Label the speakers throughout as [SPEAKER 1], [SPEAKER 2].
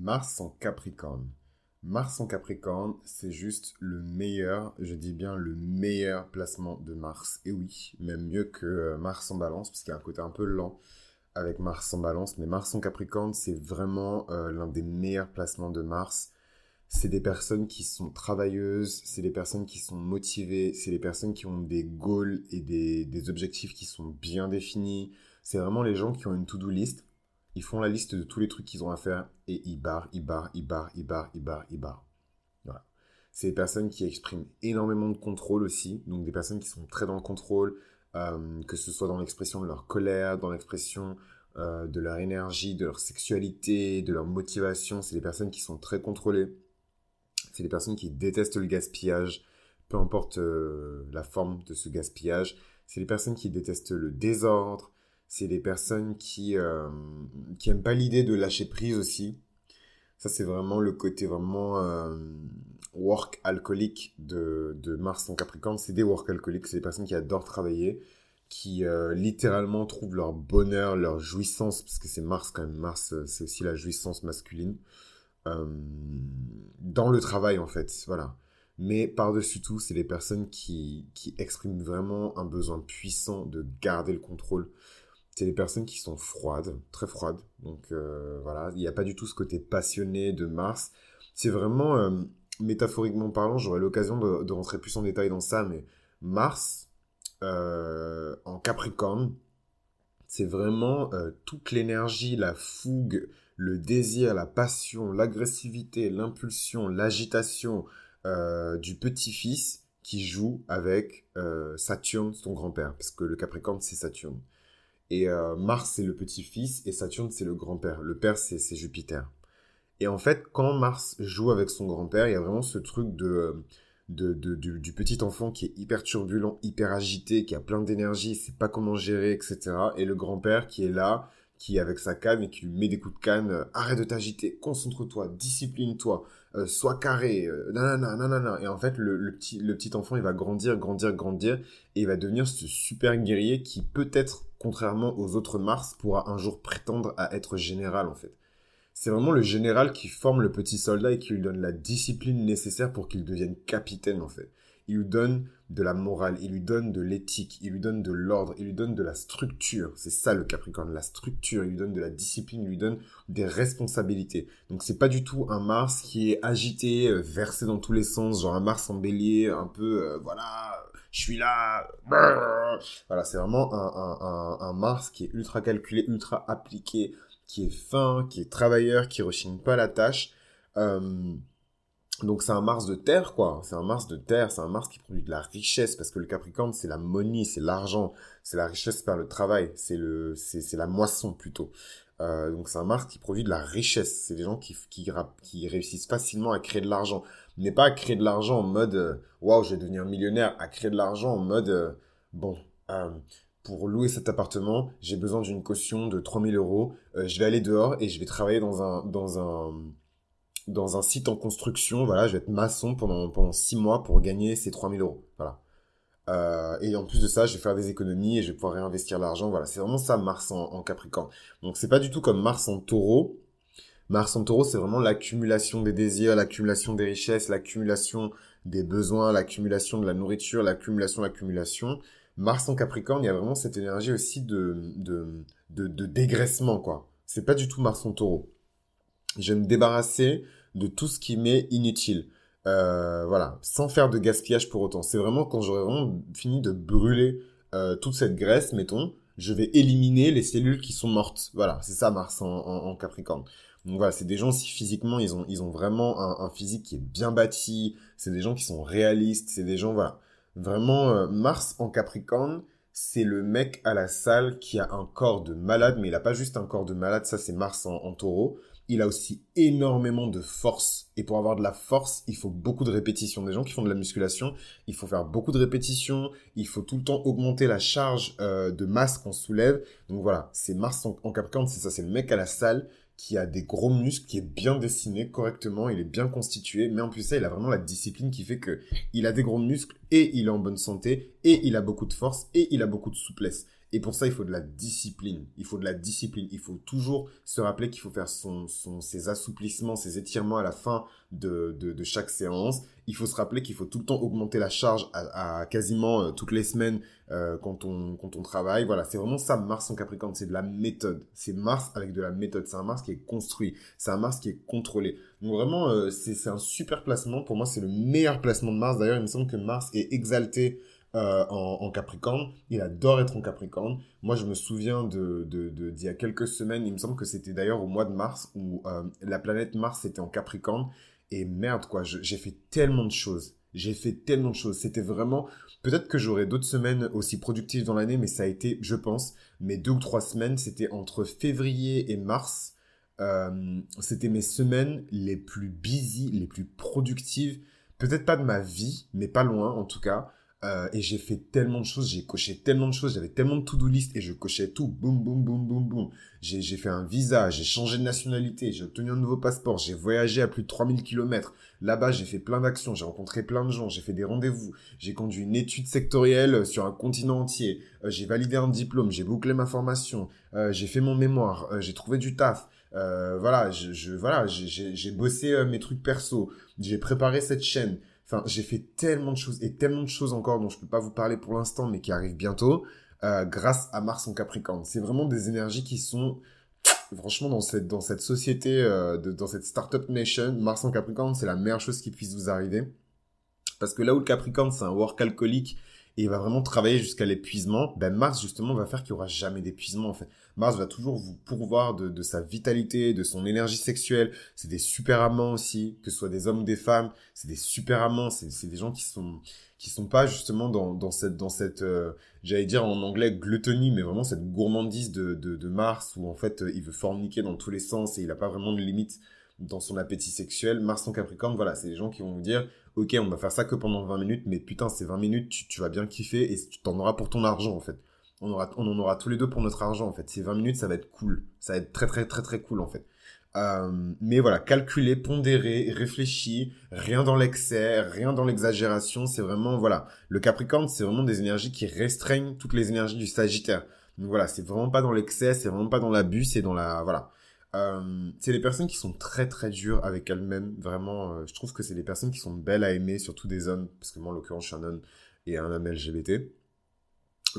[SPEAKER 1] Mars en Capricorne. Mars en Capricorne, c'est juste le meilleur, je dis bien le meilleur placement de Mars. Et oui, même mieux que euh, Mars en Balance, parce qu'il y a un côté un peu lent avec Mars en Balance. Mais Mars en Capricorne, c'est vraiment euh, l'un des meilleurs placements de Mars. C'est des personnes qui sont travailleuses, c'est des personnes qui sont motivées, c'est des personnes qui ont des goals et des, des objectifs qui sont bien définis. C'est vraiment les gens qui ont une to-do list ils font la liste de tous les trucs qu'ils ont à faire et ils barrent, ils barrent, ils barrent, ils barrent, ils barrent, ils barrent. Voilà. C'est des personnes qui expriment énormément de contrôle aussi, donc des personnes qui sont très dans le contrôle, euh, que ce soit dans l'expression de leur colère, dans l'expression euh, de leur énergie, de leur sexualité, de leur motivation. C'est des personnes qui sont très contrôlées. C'est des personnes qui détestent le gaspillage, peu importe euh, la forme de ce gaspillage. C'est des personnes qui détestent le désordre, c'est des personnes qui euh, qui aiment pas l'idée de lâcher prise aussi. Ça c'est vraiment le côté vraiment euh, work alcoolique de, de Mars en Capricorne. C'est des work alcooliques, c'est des personnes qui adorent travailler, qui euh, littéralement trouvent leur bonheur, leur jouissance, parce que c'est Mars quand même. Mars c'est aussi la jouissance masculine dans le travail en fait. Voilà. Mais par-dessus tout, c'est des personnes qui, qui expriment vraiment un besoin puissant de garder le contrôle, c'est des personnes qui sont froides, très froides. Donc euh, voilà, il n'y a pas du tout ce côté passionné de Mars. C'est vraiment, euh, métaphoriquement parlant, j'aurai l'occasion de, rentrer plus en détail dans ça, mais Mars euh, en Capricorne, c'est vraiment toute l'énergie, la fougue, le désir, la passion, l'agressivité, l'impulsion, l'agitation du petit-fils qui joue avec Saturne, son grand-père, parce que le Capricorne, c'est Saturne. Et euh, Mars, c'est le petit-fils, et Saturne, c'est le grand-père. Le père, c'est Jupiter. Et en fait, quand Mars joue avec son grand-père, il y a vraiment ce truc de, du, petit enfant qui est hyper turbulent, hyper agité, qui a plein d'énergie, sait pas comment gérer, etc. Et le grand-père qui est là, qui est avec sa canne et qui lui met des coups de canne, euh, arrête de t'agiter, concentre-toi, discipline-toi, euh, sois carré, euh, nanana, nanana. Et en fait, le, le, petit, le petit enfant, il va grandir, grandir, grandir, et il va devenir ce super guerrier qui peut-être contrairement aux autres Mars, pourra un jour prétendre à être général en fait. C'est vraiment le général qui forme le petit soldat et qui lui donne la discipline nécessaire pour qu'il devienne capitaine en fait. Il lui donne de la morale, il lui donne de l'éthique, il lui donne de l'ordre, il lui donne de la structure. C'est ça le Capricorne, la structure. Il lui donne de la discipline, il lui donne des responsabilités. Donc c'est pas du tout un Mars qui est agité, euh, versé dans tous les sens, genre un Mars en bélier, un peu, euh, voilà, je suis là. Voilà, c'est vraiment un, Mars qui est ultra calculé, ultra appliqué, qui est fin, qui est travailleur, qui rechigne pas la tâche. Euh, donc c'est un Mars de terre, quoi. C'est un Mars de terre, c'est un Mars qui produit de la richesse, parce que le Capricorne, c'est la monnaie, c'est l'argent, c'est la richesse par le travail, c'est le, c'est la moisson plutôt. Euh, donc c'est un Mars qui produit de la richesse. C'est des gens qui, qui réussissent facilement à créer de l'argent n'est pas à créer de l'argent en mode euh, waouh, je vais devenir millionnaire, à créer de l'argent en mode euh, bon, euh, pour louer cet appartement, j'ai besoin d'une caution de 3000 euros, je vais aller dehors et je vais travailler dans un, dans un, dans un site en construction, voilà, je vais être maçon pendant, pendant 6 mois pour gagner ces 3000 euros, voilà. et en plus de ça, je vais faire des économies et je vais pouvoir réinvestir l'argent. Voilà, c'est vraiment ça Mars en, en Capricorne. Donc c'est pas du tout comme Mars en Taureau Mars en taureau, c'est vraiment l'accumulation des désirs, l'accumulation des richesses, l'accumulation des besoins, l'accumulation de la nourriture, l'accumulation, l'accumulation. Mars en capricorne, il y a vraiment cette énergie aussi de, de, de, dégraissement, quoi. C'est pas du tout Mars en taureau. Je vais me débarrasser de tout ce qui m'est inutile. Euh, voilà, sans faire de gaspillage pour autant. C'est vraiment quand j'aurai vraiment fini de brûler euh, toute cette graisse, mettons, je vais éliminer les cellules qui sont mortes. Voilà, c'est ça Mars en Capricorne. Donc voilà, c'est des gens si physiquement ils ont ils ont vraiment un, physique qui est bien bâti, c'est des gens qui sont réalistes, c'est des gens voilà, vraiment euh, Mars en Capricorne, c'est le mec à la salle qui a un corps de malade, mais il a pas juste un corps de malade, ça c'est Mars en, taureau. Il a aussi énormément de force. Et pour avoir de la force, il faut beaucoup de répétitions. Des gens qui font de la musculation, il faut faire beaucoup de répétitions. Il faut tout le temps augmenter la charge euh, de masse qu'on soulève. Donc voilà, c'est Mars en, en Capricorne, c'est ça, c'est le mec à la salle qui a des gros muscles, qui est bien dessiné correctement, il est bien constitué, mais en plus ça, il a vraiment la discipline qui fait que il a des gros muscles et il est en bonne santé et il a beaucoup de force et il a beaucoup de souplesse. Et pour ça, il faut de la discipline. Il faut de la discipline. Il faut toujours se rappeler qu'il faut faire son, son, ses assouplissements, ses étirements à la fin de, de, de chaque séance. Il faut se rappeler qu'il faut tout le temps augmenter la charge à, à quasiment euh, toutes les semaines euh, quand, on, quand on travaille. Voilà, c'est vraiment ça, Mars en Capricorne. C'est de la méthode. C'est Mars avec de la méthode. C'est un Mars qui est construit. C'est un Mars qui est contrôlé. Donc vraiment, euh, c'est un super placement. Pour moi, c'est le meilleur placement de Mars. D'ailleurs, il me semble que Mars est exalté euh, en, Capricorne. Il adore être en Capricorne. Moi, je me souviens de d'il y a quelques semaines, il me semble que c'était d'ailleurs au mois de mars, où euh, la planète Mars était en Capricorne. Et merde, quoi, j'ai fait tellement de choses. J'ai fait tellement de choses. C'était vraiment... Peut-être que j'aurai d'autres semaines aussi productives dans l'année, mais ça a été, je pense, mes deux ou trois semaines, c'était entre février et mars. Euh, c'était mes semaines les plus busy, les plus productives. Peut-être pas de ma vie, mais pas loin en tout cas. Euh, et j'ai fait tellement de choses, j'ai coché tellement de choses, j'avais tellement de to-do list et je cochais tout, boum, boum, boum, boum, boum. J'ai, j'ai fait un visa, j'ai changé de nationalité, j'ai obtenu un nouveau passeport, j'ai voyagé à plus de 3000 km. Là-bas, j'ai fait plein d'actions, j'ai rencontré plein de gens, j'ai fait des rendez-vous, j'ai conduit une étude sectorielle sur un continent entier, euh, j'ai validé un diplôme, j'ai bouclé ma formation, euh, j'ai fait mon mémoire, j'ai trouvé du taf. voilà, je, je voilà, j'ai, j'ai bossé mes trucs perso, j'ai préparé cette chaîne, Enfin, j'ai fait tellement de choses et tellement de choses encore dont je peux pas vous parler pour l'instant, mais qui arrivent bientôt, euh, grâce à Mars en Capricorne. C'est vraiment des énergies qui sont, franchement, dans cette dans cette société, euh, de, dans cette startup nation, Mars en Capricorne, c'est la meilleure chose qui puisse vous arriver. Parce que là où le Capricorne, c'est un work alcoolique et il va vraiment travailler jusqu'à l'épuisement, ben Mars justement va faire qu'il y aura jamais d'épuisement en fait. Mars va toujours vous pourvoir de, de sa vitalité, de son énergie sexuelle. C'est des super amants aussi, que ce soit des hommes ou des femmes. C'est des super amants. C'est des gens qui sont qui sont pas justement dans, dans cette dans cette euh, j'allais dire en anglais gluttony, mais vraiment cette gourmandise de, de, de Mars où en fait il veut forniquer dans tous les sens et il a pas vraiment de limite dans son appétit sexuel. Mars en Capricorne, voilà, c'est des gens qui vont vous dire, ok, on va faire ça que pendant 20 minutes, mais putain, ces 20 minutes, tu, vas bien kiffer et tu t'en auras pour ton argent, en fait. On, aura, on en aura tous les deux pour notre argent, en fait. Ces 20 minutes, ça va être cool. Ça va être très, très, très, très cool, en fait. Euh, mais voilà, calculé, pondéré, réfléchi, rien dans l'excès, rien dans l'exagération, c'est vraiment, voilà. Le Capricorne, c'est vraiment des énergies qui restreignent toutes les énergies du Sagittaire. Donc voilà, c'est vraiment pas dans l'excès, c'est vraiment pas dans l'abus, c'est dans la, voilà. Euh, c'est des personnes qui sont très très dures avec elles-mêmes. Vraiment, euh, je trouve que c'est des personnes qui sont belles à aimer, surtout des hommes, parce que moi en l'occurrence je suis un homme et un homme LGBT.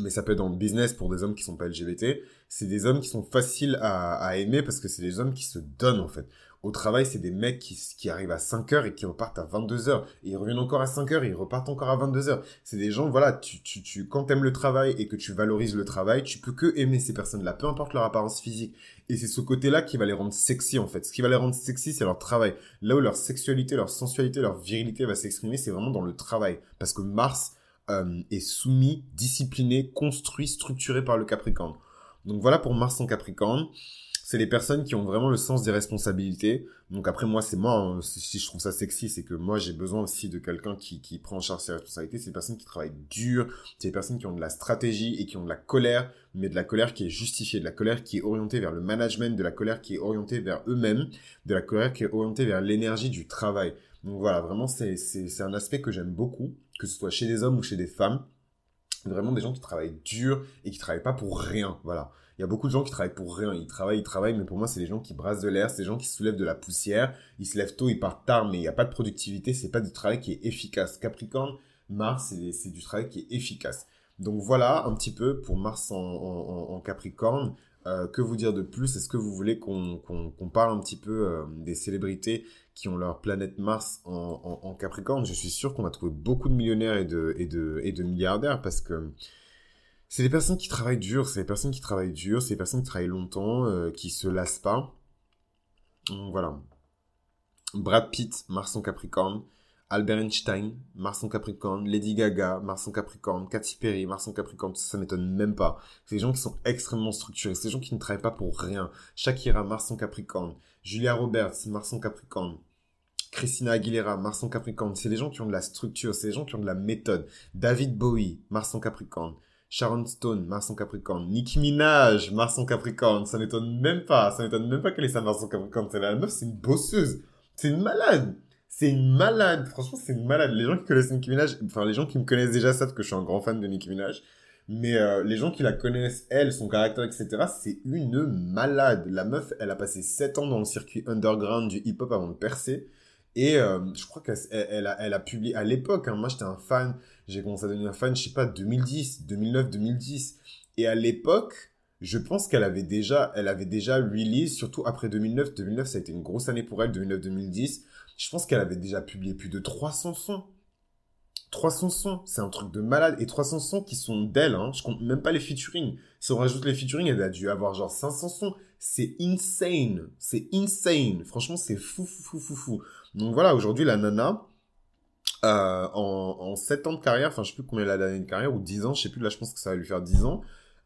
[SPEAKER 1] Mais ça peut être dans le business pour des hommes qui sont pas LGBT. C'est des hommes qui sont faciles à, à aimer parce que c'est des hommes qui se donnent en fait. Au travail, c'est des mecs qui, qui arrivent à 5 heures et qui repartent à 22 heures. Et ils reviennent encore à 5 heures et ils repartent encore à 22 heures. C'est des gens, voilà, tu, tu, tu, quand t'aimes le travail et que tu valorises le travail, tu peux que aimer ces personnes-là, peu importe leur apparence physique. Et c'est ce côté-là qui va les rendre sexy, en fait. Ce qui va les rendre sexy, c'est leur travail. Là où leur sexualité, leur sensualité, leur virilité va s'exprimer, c'est vraiment dans le travail. Parce que Mars euh, est soumis, discipliné, construit, structuré par le Capricorne. Donc voilà pour Mars en Capricorne c'est les personnes qui ont vraiment le sens des responsabilités. Donc après moi, c'est moi, hein, si je trouve ça sexy, c'est que moi j'ai besoin aussi de quelqu'un qui, qui prend en charge ses responsabilités. C'est des personnes qui travaillent dur, c'est des personnes qui ont de la stratégie et qui ont de la colère, mais de la colère qui est justifiée, de la colère qui est orientée vers le management, de la colère qui est orientée vers eux-mêmes, de la colère qui est orientée vers l'énergie du travail. Donc voilà, vraiment c'est, un aspect que j'aime beaucoup, que ce soit chez des hommes ou chez des femmes. Vraiment des gens qui travaillent dur et qui travaillent pas pour rien. Voilà. Il y a beaucoup de gens qui travaillent pour rien. Ils travaillent, ils travaillent, mais pour moi, c'est des gens qui brassent de l'air, c'est des gens qui soulèvent de la poussière. Ils se lèvent tôt, ils partent tard, mais il n'y a pas de productivité. C'est pas du travail qui est efficace. Capricorne, Mars, c'est du travail qui est efficace. Donc voilà un petit peu pour Mars en, Capricorne. Euh, que vous dire de plus? Est-ce que vous voulez qu'on parle un petit peu euh, des célébrités qui ont leur planète Mars en, Capricorne Je suis sûr qu'on va trouver beaucoup de millionnaires et de, et de, et de milliardaires parce que c'est des personnes qui travaillent dur, c'est des personnes qui travaillent dur, c'est des personnes qui travaillent longtemps, euh, qui se lassent pas. Voilà. Brad Pitt, Mars en Capricorne. Albert Einstein, Mars en Capricorne. Lady Gaga, Mars en Capricorne. Katy Perry, Mars en Capricorne. Ça, ça m'étonne même pas. C'est des gens qui sont extrêmement structurés. C'est des gens qui ne travaillent pas pour rien. Shakira, Mars en Capricorne. Julia Roberts, Mars en Capricorne. Christina Aguilera, Mars en Capricorne. C'est des gens qui ont de la structure. C'est des gens qui ont de la méthode. David Bowie, Mars en Capricorne. Sharon Stone, Mars en Capricorne. Nicki Minaj, Mars en Capricorne. Ça m'étonne même pas. Ça m'étonne même pas qu'elle ait sa Mars en Capricorne. C'est la meuf, c'est une bosseuse. C'est une malade. C'est une malade. Franchement, c'est une malade. Les gens qui connaissent Nicki Minaj, enfin, les gens qui me connaissent déjà savent que je suis un grand fan de Nicki Minaj. Mais euh, les gens qui la connaissent, elle, son caractère, etc., c'est une malade. La meuf, elle a passé 7 ans dans le circuit underground du hip-hop avant de percer. Et euh, je crois qu'elle elle a, elle a publié à l'époque, hein, moi j'étais un fan, j'ai commencé à devenir un fan, je sais pas, 2010, 2009, 2010. Et à l'époque, je pense qu'elle avait déjà, elle avait déjà release, surtout après 2009. 2009, ça a été une grosse année pour elle, 2009-2010. Je pense qu'elle avait déjà publié plus de 300 sons. 300 sons, c'est un truc de malade. Et 300 sons qui sont d'elle, hein. Je compte même pas les featuring. Si on rajoute les featuring, elle a dû avoir genre 500 sons. C'est insane. C'est insane. Franchement, c'est fou, fou, fou, fou, fou. Donc voilà, aujourd'hui, la nana, euh, en, en 7 ans de carrière, enfin, je sais plus combien elle a d'années de carrière, ou 10 ans, je sais plus, là, je pense que ça va lui faire 10 ans.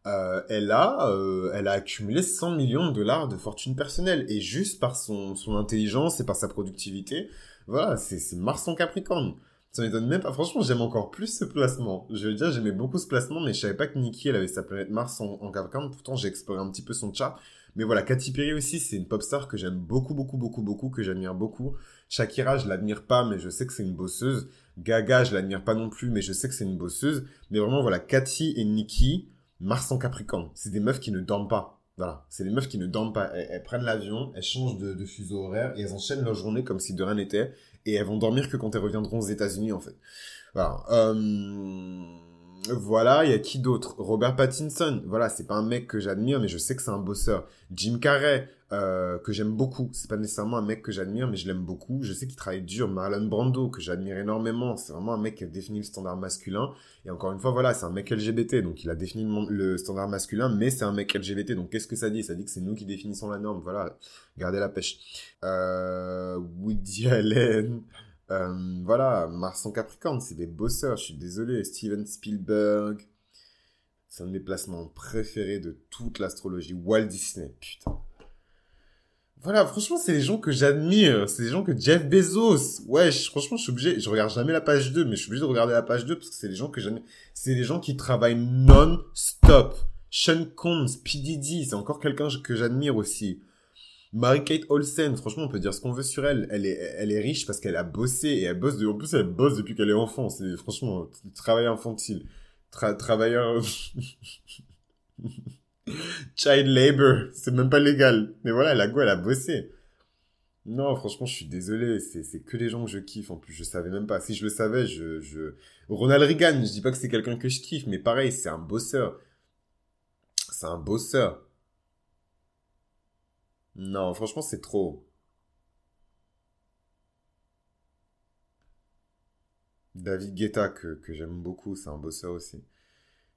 [SPEAKER 1] Euh, elle a, euh, elle a accumulé 100 millions de dollars de fortune personnelle et juste par son, son intelligence et par sa productivité, voilà, c'est Mars en Capricorne. Ça m'étonne même pas. Franchement, j'aime encore plus ce placement. Je veux dire, j'aimais beaucoup ce placement, mais je savais pas que Nikki, elle avait sa planète Mars en, en Capricorne. Pourtant, j'ai exploré un petit peu son chart. Mais voilà, Katy Perry aussi, c'est une pop star que j'aime beaucoup, beaucoup, beaucoup, beaucoup, que j'admire beaucoup. Shakira, je l'admire pas, mais je sais que c'est une bosseuse. Gaga, je l'admire pas non plus, mais je sais que c'est une bosseuse. Mais vraiment, voilà, Katy et Nikki, Mars en Capricorne. C'est des meufs qui ne dorment pas. Voilà. C'est des meufs qui ne dorment pas. Elles, prennent l'avion, elles changent de, fuseau horaire et elles enchaînent leur journée comme si de rien n'était. Et elles vont dormir que quand elles reviendront aux États-Unis, en fait. Voilà. Euh... Voilà, il y a qui d'autre? Robert Pattinson. Voilà, c'est pas un mec que j'admire, mais je sais que c'est un bosseur. Jim Carrey, euh, que j'aime beaucoup. C'est pas nécessairement un mec que j'admire, mais je l'aime beaucoup. Je sais qu'il travaille dur. Marlon Brando, que j'admire énormément. C'est vraiment un mec qui a défini le standard masculin. Et encore une fois, voilà, c'est un mec LGBT, donc il a défini le standard masculin, mais c'est un mec LGBT. Donc qu'est-ce que ça dit? Ça dit que c'est nous qui définissons la norme. Voilà, gardez la pêche. Euh, Woody Allen. Euh, voilà, Mars en Capricorne, c'est des bosseurs, je suis désolé. Steven Spielberg, c'est un de mes placements préférés de toute l'astrologie. Walt Disney, putain. Voilà, franchement, c'est les gens que j'admire. C'est les gens que Jeff Bezos. Ouais, franchement, je suis obligé. Je regarde jamais la page 2, mais je suis obligé de regarder la page 2 parce que c'est les gens que j'admire. C'est les gens qui travaillent non-stop. Sean Combs, P. Diddy, c'est encore quelqu'un que j'admire aussi. Mary-Kate Olsen, franchement, on peut dire ce qu'on veut sur elle. Elle est, elle est riche parce qu'elle a bossé et elle bosse de, en plus, elle bosse depuis qu'elle est enfant. C'est, franchement, travail infantile. travailleur, child labor. C'est même pas légal. Mais voilà, la go, elle a bossé. Non, franchement, je suis désolé. C'est que les gens que je kiffe. En plus, je savais même pas. Si je le savais, je, je, Ronald Reagan, je dis pas que c'est quelqu'un que je kiffe, mais pareil, c'est un bosseur. C'est un bosseur. Non, franchement, c'est trop. David Guetta, que, j'aime beaucoup, c'est un bosseur aussi.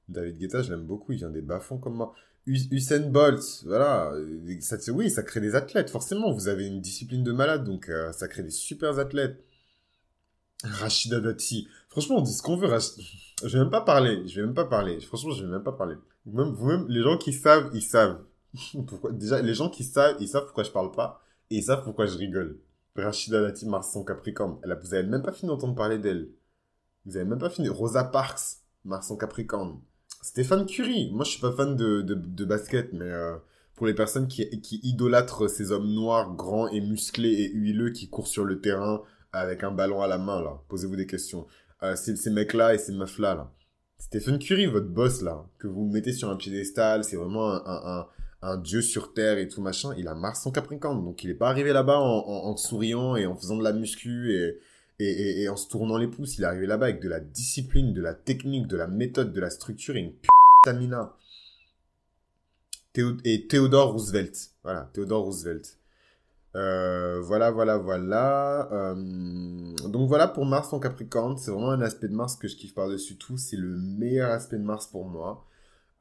[SPEAKER 1] David Guetta, je l'aime beaucoup, il vient des bas-fonds comme moi. Usain Bolt, voilà, ça, oui, ça crée des athlètes, forcément. Vous avez une discipline de malade, donc euh, ça crée des super athlètes. Rachida Dati, franchement, on dit ce qu'on veut. Je vais même pas parler, je vais même pas parler. Franchement, je vais même pas parler. Même, vous-même, les gens qui savent, ils savent. pourquoi? Déjà, les gens qui savent, ils savent pourquoi je parle pas et ils savent pourquoi je rigole. Rachida Dati, Mars en Capricorne. Elle a, vous avez même pas fini d'entendre parler d'elle. Vous avez même pas fini. Rosa Parks, Mars en Capricorne. Stéphane Curie. Moi, je suis pas fan de, de, basket, mais euh, pour les personnes qui, qui idolâtrent ces hommes noirs, grands et musclés et huileux qui courent sur le terrain avec un ballon à la main, là, posez-vous des questions. Euh, ces, ces mecs-là et ces meufs-là, là. Stephen Curry, votre boss, là, que vous mettez sur un piédestal, c'est vraiment un, un un dieu sur terre et tout machin, il a Mars en Capricorne. Donc il est pas arrivé là-bas en, souriant et en faisant de la muscu et, en se tournant les pouces. Il est arrivé là-bas avec de la discipline, de la technique, de la méthode, de la structure et une stamina. et Theodore Roosevelt. Voilà, Theodore Roosevelt. Euh, voilà, voilà, voilà. Euh, donc voilà pour Mars en Capricorne. C'est vraiment un aspect de Mars que je kiffe par-dessus tout. C'est le meilleur aspect de Mars pour moi.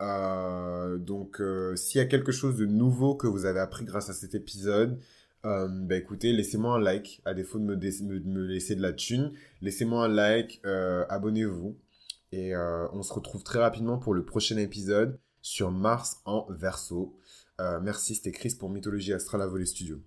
[SPEAKER 1] Euh, donc, euh, s'il y a quelque chose de nouveau que vous avez appris grâce à cet épisode, euh, bah écoutez, laissez-moi un like, à défaut de me, laisser de la thune. Laissez-moi un like, abonnez-vous. Et on se retrouve très rapidement pour le prochain épisode sur Mars en verso. merci, c'était Chris pour Mythologie Astrale à Voler Studio.